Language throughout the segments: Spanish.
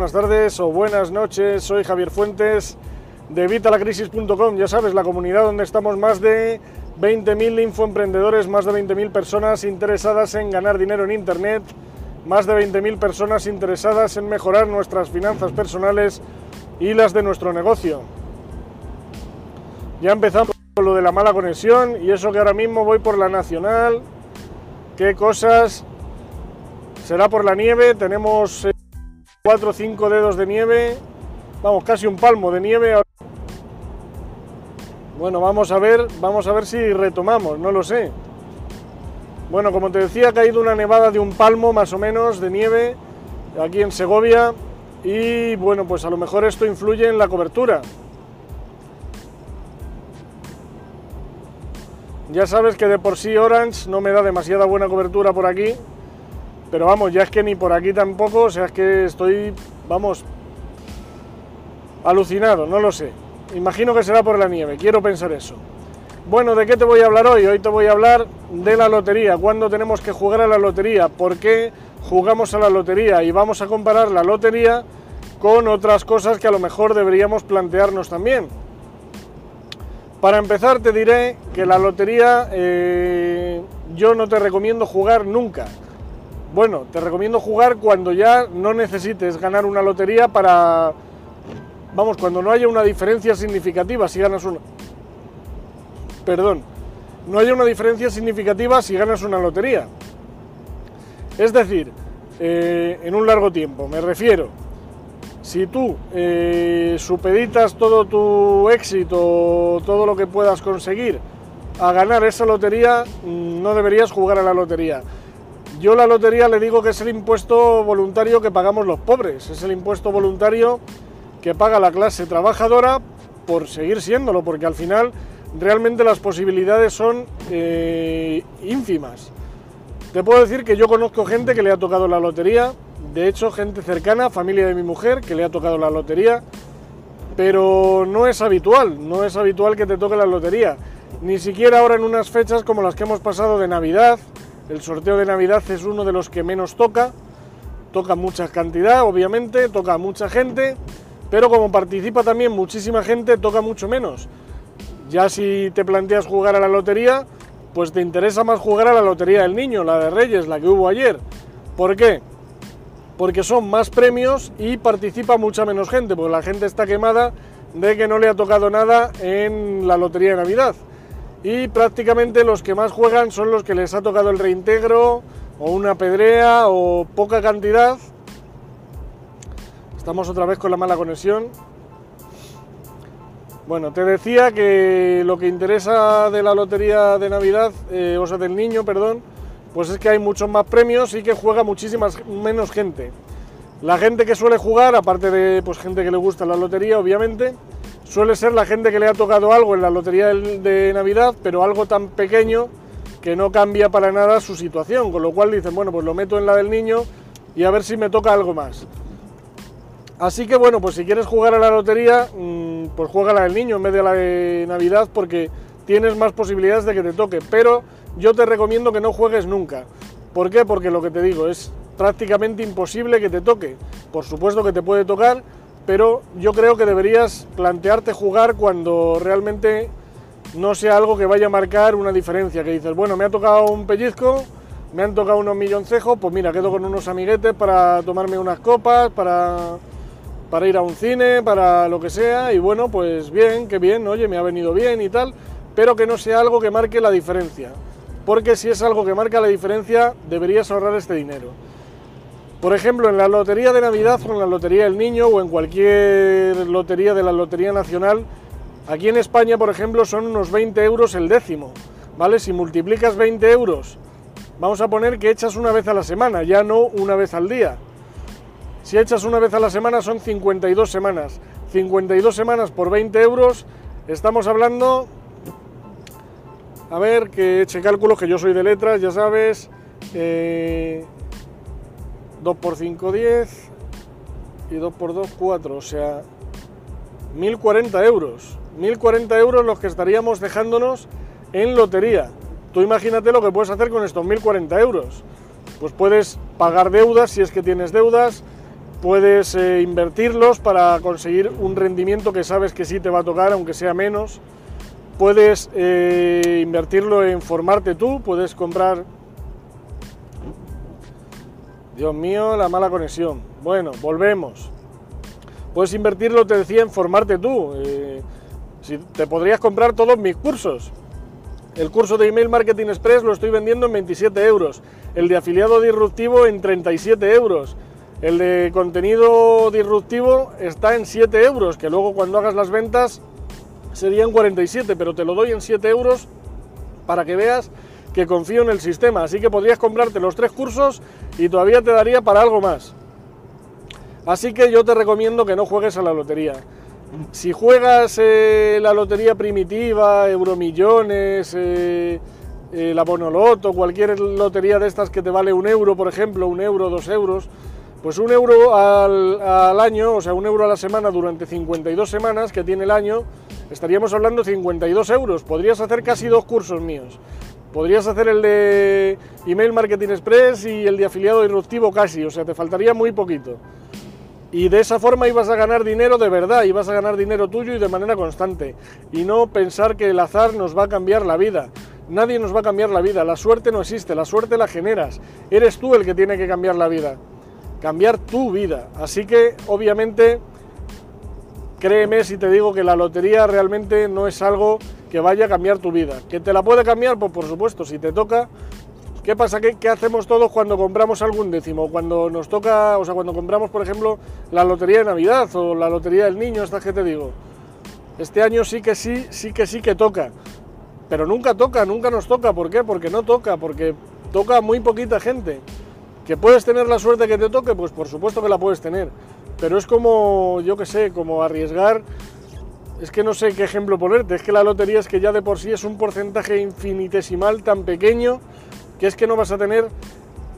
Buenas tardes o buenas noches, soy Javier Fuentes de Vitalacrisis.com, ya sabes, la comunidad donde estamos más de 20.000 infoemprendedores, más de 20.000 personas interesadas en ganar dinero en Internet, más de 20.000 personas interesadas en mejorar nuestras finanzas personales y las de nuestro negocio. Ya empezamos con lo de la mala conexión y eso que ahora mismo voy por la nacional. ¿Qué cosas? Será por la nieve, tenemos 4 o 5 dedos de nieve, vamos, casi un palmo de nieve. Bueno, vamos a ver, vamos a ver si retomamos, no lo sé. Bueno, como te decía, ha caído una nevada de un palmo más o menos de nieve aquí en Segovia y bueno, pues a lo mejor esto influye en la cobertura. Ya sabes que de por sí Orange no me da demasiada buena cobertura por aquí, pero vamos, ya es que ni por aquí tampoco, o sea, es que estoy, vamos, alucinado, no lo sé. Imagino que será por la nieve, quiero pensar eso. Bueno, ¿de qué te voy a hablar hoy? Hoy te voy a hablar de la lotería, cuándo tenemos que jugar a la lotería, por qué jugamos a la lotería y vamos a comparar la lotería con otras cosas que a lo mejor deberíamos plantearnos también. Para empezar te diré que la lotería eh, yo no te recomiendo jugar nunca. Bueno, te recomiendo jugar cuando ya no necesites ganar una lotería para... Vamos, cuando no haya una diferencia significativa si ganas una... Perdón, no haya una diferencia significativa si ganas una lotería. Es decir, eh, en un largo tiempo, me refiero, si tú eh, supeditas todo tu éxito, todo lo que puedas conseguir a ganar esa lotería, mm, no deberías jugar a la lotería. Yo la lotería le digo que es el impuesto voluntario que pagamos los pobres, es el impuesto voluntario que paga la clase trabajadora por seguir siéndolo, porque al final realmente las posibilidades son eh, ínfimas. Te puedo decir que yo conozco gente que le ha tocado la lotería, de hecho gente cercana, familia de mi mujer, que le ha tocado la lotería, pero no es habitual, no es habitual que te toque la lotería, ni siquiera ahora en unas fechas como las que hemos pasado de Navidad, el sorteo de Navidad es uno de los que menos toca, toca mucha cantidad, obviamente, toca mucha gente, pero como participa también muchísima gente, toca mucho menos. Ya si te planteas jugar a la lotería, pues te interesa más jugar a la lotería del niño, la de Reyes, la que hubo ayer. ¿Por qué? Porque son más premios y participa mucha menos gente, porque la gente está quemada de que no le ha tocado nada en la lotería de Navidad y prácticamente los que más juegan son los que les ha tocado el reintegro o una pedrea o poca cantidad. Estamos otra vez con la mala conexión. Bueno, te decía que lo que interesa de la lotería de Navidad, eh, o sea, del niño, perdón, pues es que hay muchos más premios y que juega muchísima menos gente. La gente que suele jugar, aparte de pues, gente que le gusta la lotería, obviamente, suele ser la gente que le ha tocado algo en la lotería de Navidad, pero algo tan pequeño que no cambia para nada su situación, con lo cual dicen, bueno, pues lo meto en la del niño y a ver si me toca algo más. Así que bueno, pues si quieres jugar a la lotería, mm, pues juega la del niño en vez de la de Navidad porque tienes más posibilidades de que te toque, pero yo te recomiendo que no juegues nunca. ¿Por qué? Porque lo que te digo es prácticamente imposible que te toque. Por supuesto que te puede tocar, pero yo creo que deberías plantearte jugar cuando realmente no sea algo que vaya a marcar una diferencia, que dices, bueno, me ha tocado un pellizco, me han tocado unos milloncejos, pues mira, quedo con unos amiguetes para tomarme unas copas, para, para ir a un cine, para lo que sea, y bueno, pues bien, qué bien, oye, me ha venido bien y tal, pero que no sea algo que marque la diferencia, porque si es algo que marca la diferencia, deberías ahorrar este dinero. Por ejemplo, en la lotería de Navidad o en la lotería del niño o en cualquier lotería de la Lotería Nacional, aquí en España, por ejemplo, son unos 20 euros el décimo. ¿Vale? Si multiplicas 20 euros, vamos a poner que echas una vez a la semana, ya no una vez al día. Si echas una vez a la semana son 52 semanas. 52 semanas por 20 euros, estamos hablando... A ver, que eche cálculos, que yo soy de letras, ya sabes. Eh, 2 por 5, 10 y 2 por 2, 4, o sea, 1040 euros. 1040 euros los que estaríamos dejándonos en lotería. Tú imagínate lo que puedes hacer con estos 1040 euros. Pues puedes pagar deudas si es que tienes deudas, puedes eh, invertirlos para conseguir un rendimiento que sabes que sí te va a tocar, aunque sea menos. Puedes eh, invertirlo en formarte tú, puedes comprar... Dios mío, la mala conexión. Bueno, volvemos. Puedes invertirlo, te decía, en formarte tú. Eh, si te podrías comprar todos mis cursos. El curso de Email Marketing Express lo estoy vendiendo en 27 euros. El de afiliado disruptivo en 37 euros. El de contenido disruptivo está en 7 euros, que luego cuando hagas las ventas serían 47, pero te lo doy en 7 euros para que veas que confío en el sistema. Así que podrías comprarte los tres cursos y todavía te daría para algo más. Así que yo te recomiendo que no juegues a la lotería. Si juegas eh, la lotería primitiva, Euromillones, eh, eh, la Bonoloto, cualquier lotería de estas que te vale un euro, por ejemplo, un euro, dos euros, pues un euro al, al, año, o sea, un euro a la semana durante 52 semanas que tiene el año, estaríamos hablando de 52 euros. Podrías hacer casi dos cursos míos. Podrías hacer el de Email Marketing Express y el de afiliado disruptivo casi, o sea, te faltaría muy poquito. Y de esa forma ibas a ganar dinero de verdad, ibas a ganar dinero tuyo y de manera constante. Y no pensar que el azar nos va a cambiar la vida. Nadie nos va a cambiar la vida, la suerte no existe, la suerte la generas. Eres tú el que tiene que cambiar la vida. Cambiar tu vida. Así que, obviamente, créeme si te digo que la lotería realmente no es algo que vaya a cambiar tu vida. ¿Que te la puede cambiar? Pues por supuesto, si te toca, ¿Qué pasa? ¿Qué, hacemos todos cuando compramos algún décimo? Cuando nos toca, o sea, cuando compramos, por ejemplo, la lotería de Navidad o la lotería del niño, esta que te digo. Este año sí que sí, sí que sí que toca. Pero nunca toca, nunca nos toca. ¿Por qué? Porque no toca, porque toca muy poquita gente. ¿Que puedes tener la suerte que te toque? Pues por supuesto que la puedes tener. Pero es como, yo qué sé, como arriesgar. Es que no sé qué ejemplo ponerte. Es que la lotería es que ya de por sí es un porcentaje infinitesimal tan pequeño que es que no vas a tener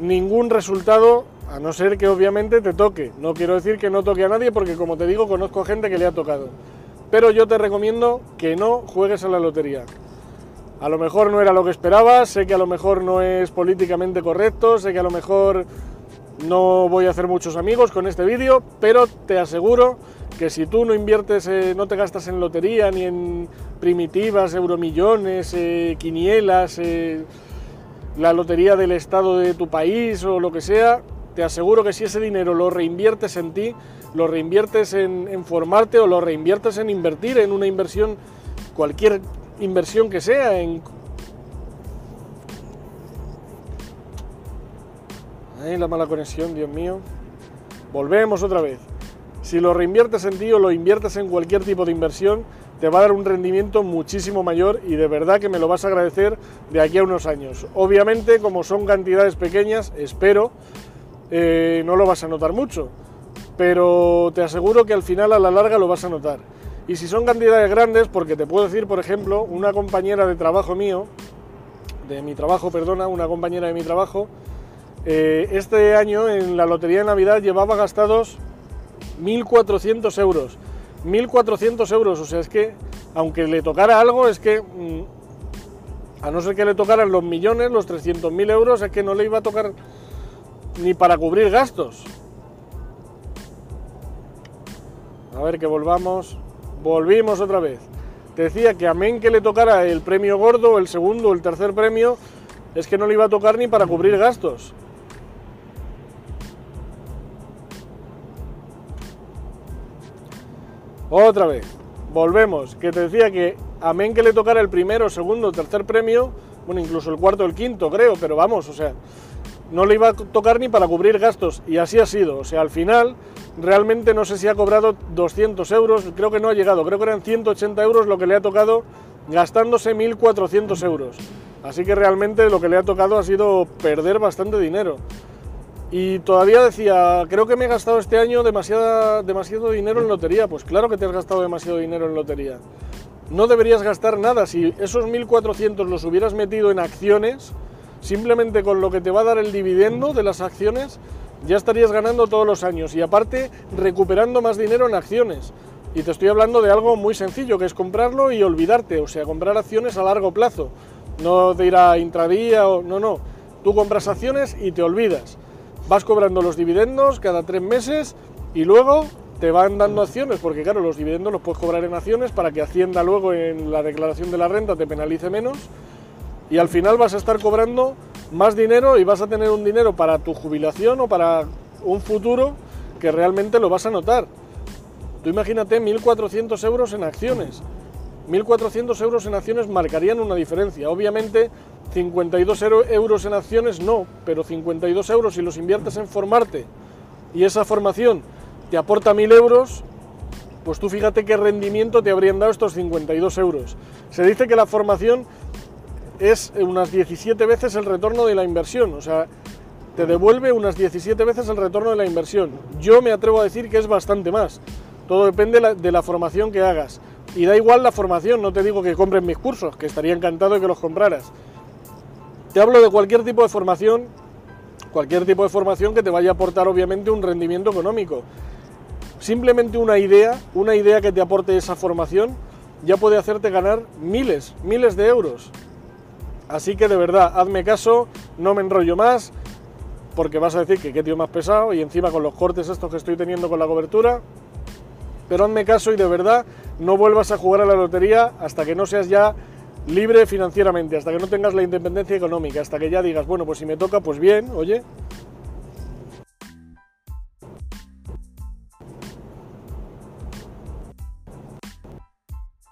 ningún resultado a no ser que obviamente te toque. No quiero decir que no toque a nadie porque como te digo conozco gente que le ha tocado. Pero yo te recomiendo que no juegues a la lotería. A lo mejor no era lo que esperabas, sé que a lo mejor no es políticamente correcto, sé que a lo mejor no voy a hacer muchos amigos con este vídeo, pero te aseguro que si tú no inviertes, eh, no te gastas en lotería ni en primitivas, euromillones, eh, quinielas, eh, la lotería del estado de tu país o lo que sea, te aseguro que si ese dinero lo reinviertes en ti, lo reinviertes en, formarte o lo reinviertes en invertir en una inversión, cualquier inversión que sea, en... Ay, la mala conexión, Dios mío. Volvemos otra vez. Si lo reinviertes en ti o lo inviertes en cualquier tipo de inversión, te va a dar un rendimiento muchísimo mayor y de verdad que me lo vas a agradecer de aquí a unos años. Obviamente, como son cantidades pequeñas, espero, eh, no lo vas a notar mucho, pero te aseguro que al final a la larga lo vas a notar. Y si son cantidades grandes, porque te puedo decir, por ejemplo, una compañera de trabajo mío, de mi trabajo, perdona, una compañera de mi trabajo, eh, este año en la Lotería de Navidad llevaba gastados 1.400 euros 1.400 euros, o sea, es que aunque le tocara algo, es que mm, a no ser que le tocaran los millones, los 300.000 euros, es que no le iba a tocar ni para cubrir gastos. A ver que volvamos. Volvimos otra vez. Decía que amén que le tocara el premio gordo, el segundo, el tercer premio, es que no le iba a tocar ni para cubrir gastos. Otra vez, volvemos, que te decía que amén que le tocara el primero, segundo, tercer premio, bueno, incluso el cuarto, el quinto, creo, pero vamos, o sea, no le iba a tocar ni para cubrir gastos, y así ha sido, o sea, al final, realmente no sé si ha cobrado 200 euros, creo que no ha llegado, creo que eran 180 euros lo que le ha tocado gastándose 1.400 euros. Así que realmente lo que le ha tocado ha sido perder bastante dinero. Y todavía decía, creo que me he gastado este año demasiada, demasiado dinero en lotería. Pues claro que te has gastado demasiado dinero en lotería. No deberías gastar nada. Si esos 1.400 los hubieras metido en acciones, simplemente con lo que te va a dar el dividendo de las acciones, ya estarías ganando todos los años. Y aparte, recuperando más dinero en acciones. Y te estoy hablando de algo muy sencillo, que es comprarlo y olvidarte. O sea, comprar acciones a largo plazo. No de ir a intradía o... No, no. Tú compras acciones y te olvidas vas cobrando los dividendos cada tres meses y luego te van dando acciones, porque claro, los dividendos los puedes cobrar en acciones para que Hacienda luego en la declaración de la renta te penalice menos y al final vas a estar cobrando más dinero y vas a tener un dinero para tu jubilación o para un futuro que realmente lo vas a notar. Tú imagínate 1.400 euros en acciones. 1.400 euros en acciones marcarían una diferencia. Obviamente 52 euros en acciones no, pero 52 euros si los inviertes en formarte y esa formación te aporta 1.000 euros, pues tú fíjate qué rendimiento te habrían dado estos 52 euros. Se dice que la formación es unas 17 veces el retorno de la inversión, o sea, te devuelve unas 17 veces el retorno de la inversión. Yo me atrevo a decir que es bastante más. Todo depende de la formación que hagas. Y da igual la formación, no te digo que compres mis cursos, que estaría encantado de que los compraras. Te hablo de cualquier tipo de formación, cualquier tipo de formación que te vaya a aportar obviamente un rendimiento económico simplemente una idea, una idea que te aporte esa formación, ya puede hacerte ganar miles, miles de euros. Así que de verdad, hazme caso, no me enrollo más, porque vas a decir que qué tío más pesado y encima con los cortes estos que estoy teniendo con la cobertura. Pero hazme caso y de verdad no vuelvas a jugar a la lotería hasta que no seas ya libre financieramente, hasta que no tengas la independencia económica, hasta que ya digas, bueno, pues si me toca, pues bien, oye,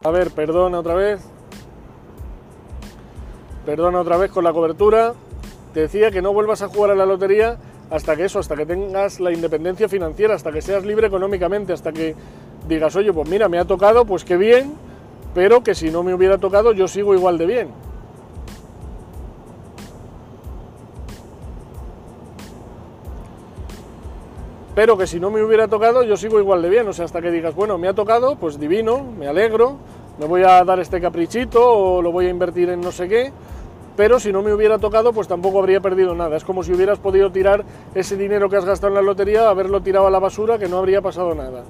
A ver, perdona otra vez. Perdona otra vez con la cobertura. Te decía que no vuelvas a jugar a la lotería hasta que eso, hasta que tengas la independencia financiera, hasta que seas libre económicamente, hasta que digas, oye, pues mira, me ha tocado, pues qué bien, pero que si no me hubiera tocado yo sigo igual de bien. pero que si no me hubiera tocado yo sigo igual de bien, o sea, hasta que digas, bueno, me ha tocado, pues divino, me alegro, me voy a dar este caprichito o lo voy a invertir en no sé qué, pero si no me hubiera tocado, pues tampoco habría perdido nada. Es como si hubieras podido tirar ese dinero que has gastado en la lotería, haberlo tirado a la basura, que no habría pasado nada.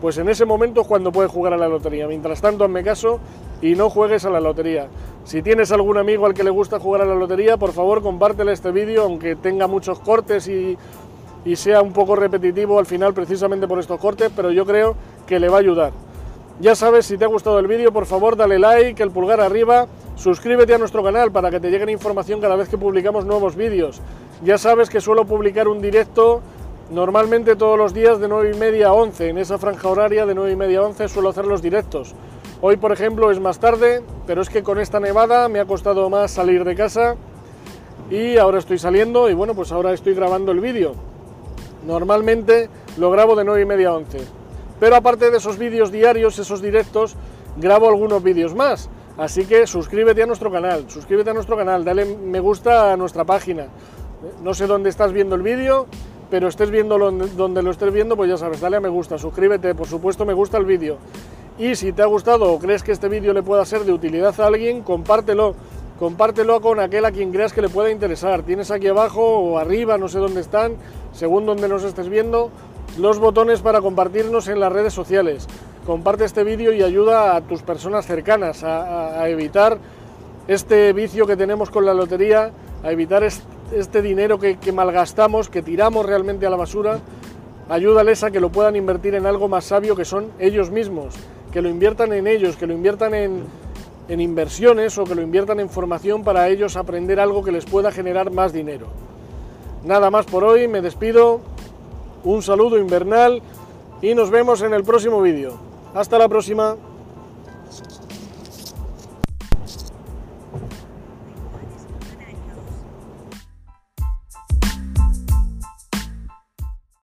Pues en ese momento es cuando puedes jugar a la lotería. Mientras tanto, hazme caso y no juegues a la lotería. Si tienes algún amigo al que le gusta jugar a la lotería, por favor compártele este vídeo, aunque tenga muchos cortes y y sea un poco repetitivo al final precisamente por estos cortes, pero yo creo que le va a ayudar. Ya sabes, si te ha gustado el vídeo, por favor dale like, el pulgar arriba, suscríbete a nuestro canal para que te llegue información cada vez que publicamos nuevos vídeos. Ya sabes que suelo publicar un directo normalmente todos los días de 9 y media a 11, en esa franja horaria de 9 y media a 11 suelo hacer los directos. Hoy, por ejemplo, es más tarde, pero es que con esta nevada me ha costado más salir de casa y ahora estoy saliendo y bueno, pues ahora estoy grabando el vídeo. Normalmente lo grabo de 9 y media a 11. Pero aparte de esos vídeos diarios, esos directos, grabo algunos vídeos más. Así que suscríbete a nuestro canal, suscríbete a nuestro canal, dale me gusta a nuestra página. No sé dónde estás viendo el vídeo, pero estés viendo donde lo estés viendo, pues ya sabes, dale a me gusta, suscríbete, por supuesto me gusta el vídeo. Y si te ha gustado o crees que este vídeo le pueda ser de utilidad a alguien, compártelo compártelo con aquel a quien creas que le pueda interesar. Tienes aquí abajo o arriba, no sé dónde están, según donde nos estés viendo, los botones para compartirnos en las redes sociales. Comparte este vídeo y ayuda a tus personas cercanas a, evitar este vicio que tenemos con la lotería, a evitar este dinero que, malgastamos, que tiramos realmente a la basura. Ayúdales a que lo puedan invertir en algo más sabio que son ellos mismos, que lo inviertan en ellos, que lo inviertan en, en inversiones o que lo inviertan en formación para ellos aprender algo que les pueda generar más dinero. Nada más por hoy, me despido, un saludo invernal y nos vemos en el próximo vídeo. Hasta la próxima.